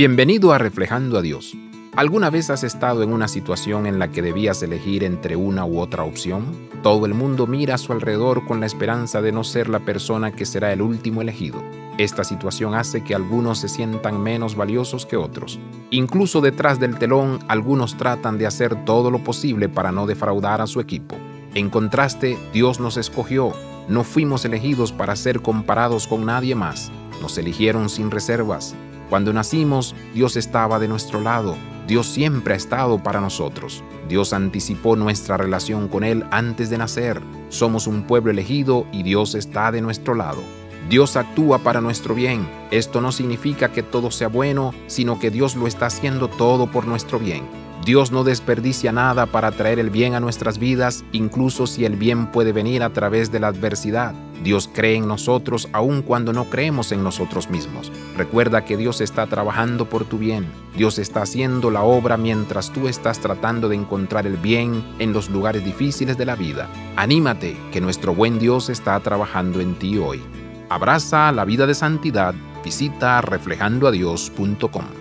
Bienvenido a Reflejando a Dios. ¿Alguna vez has estado en una situación en la que debías elegir entre una u otra opción? Todo el mundo mira a su alrededor con la esperanza de no ser la persona que será el último elegido. Esta situación hace que algunos se sientan menos valiosos que otros. Incluso detrás del telón, algunos tratan de hacer todo lo posible para no defraudar a su equipo. En contraste, Dios nos escogió. No fuimos elegidos para ser comparados con nadie más. Nos eligieron sin reservas. Cuando nacimos, Dios estaba de nuestro lado. Dios siempre ha estado para nosotros. Dios anticipó nuestra relación con Él antes de nacer. Somos un pueblo elegido y Dios está de nuestro lado. Dios actúa para nuestro bien. Esto no significa que todo sea bueno, sino que Dios lo está haciendo todo por nuestro bien. Dios no desperdicia nada para traer el bien a nuestras vidas, incluso si el bien puede venir a través de la adversidad. Dios cree en nosotros aun cuando no creemos en nosotros mismos. Recuerda que Dios está trabajando por tu bien. Dios está haciendo la obra mientras tú estás tratando de encontrar el bien en los lugares difíciles de la vida. Anímate, que nuestro buen Dios está trabajando en ti hoy. Abraza la vida de santidad. Visita reflejandoadios.com.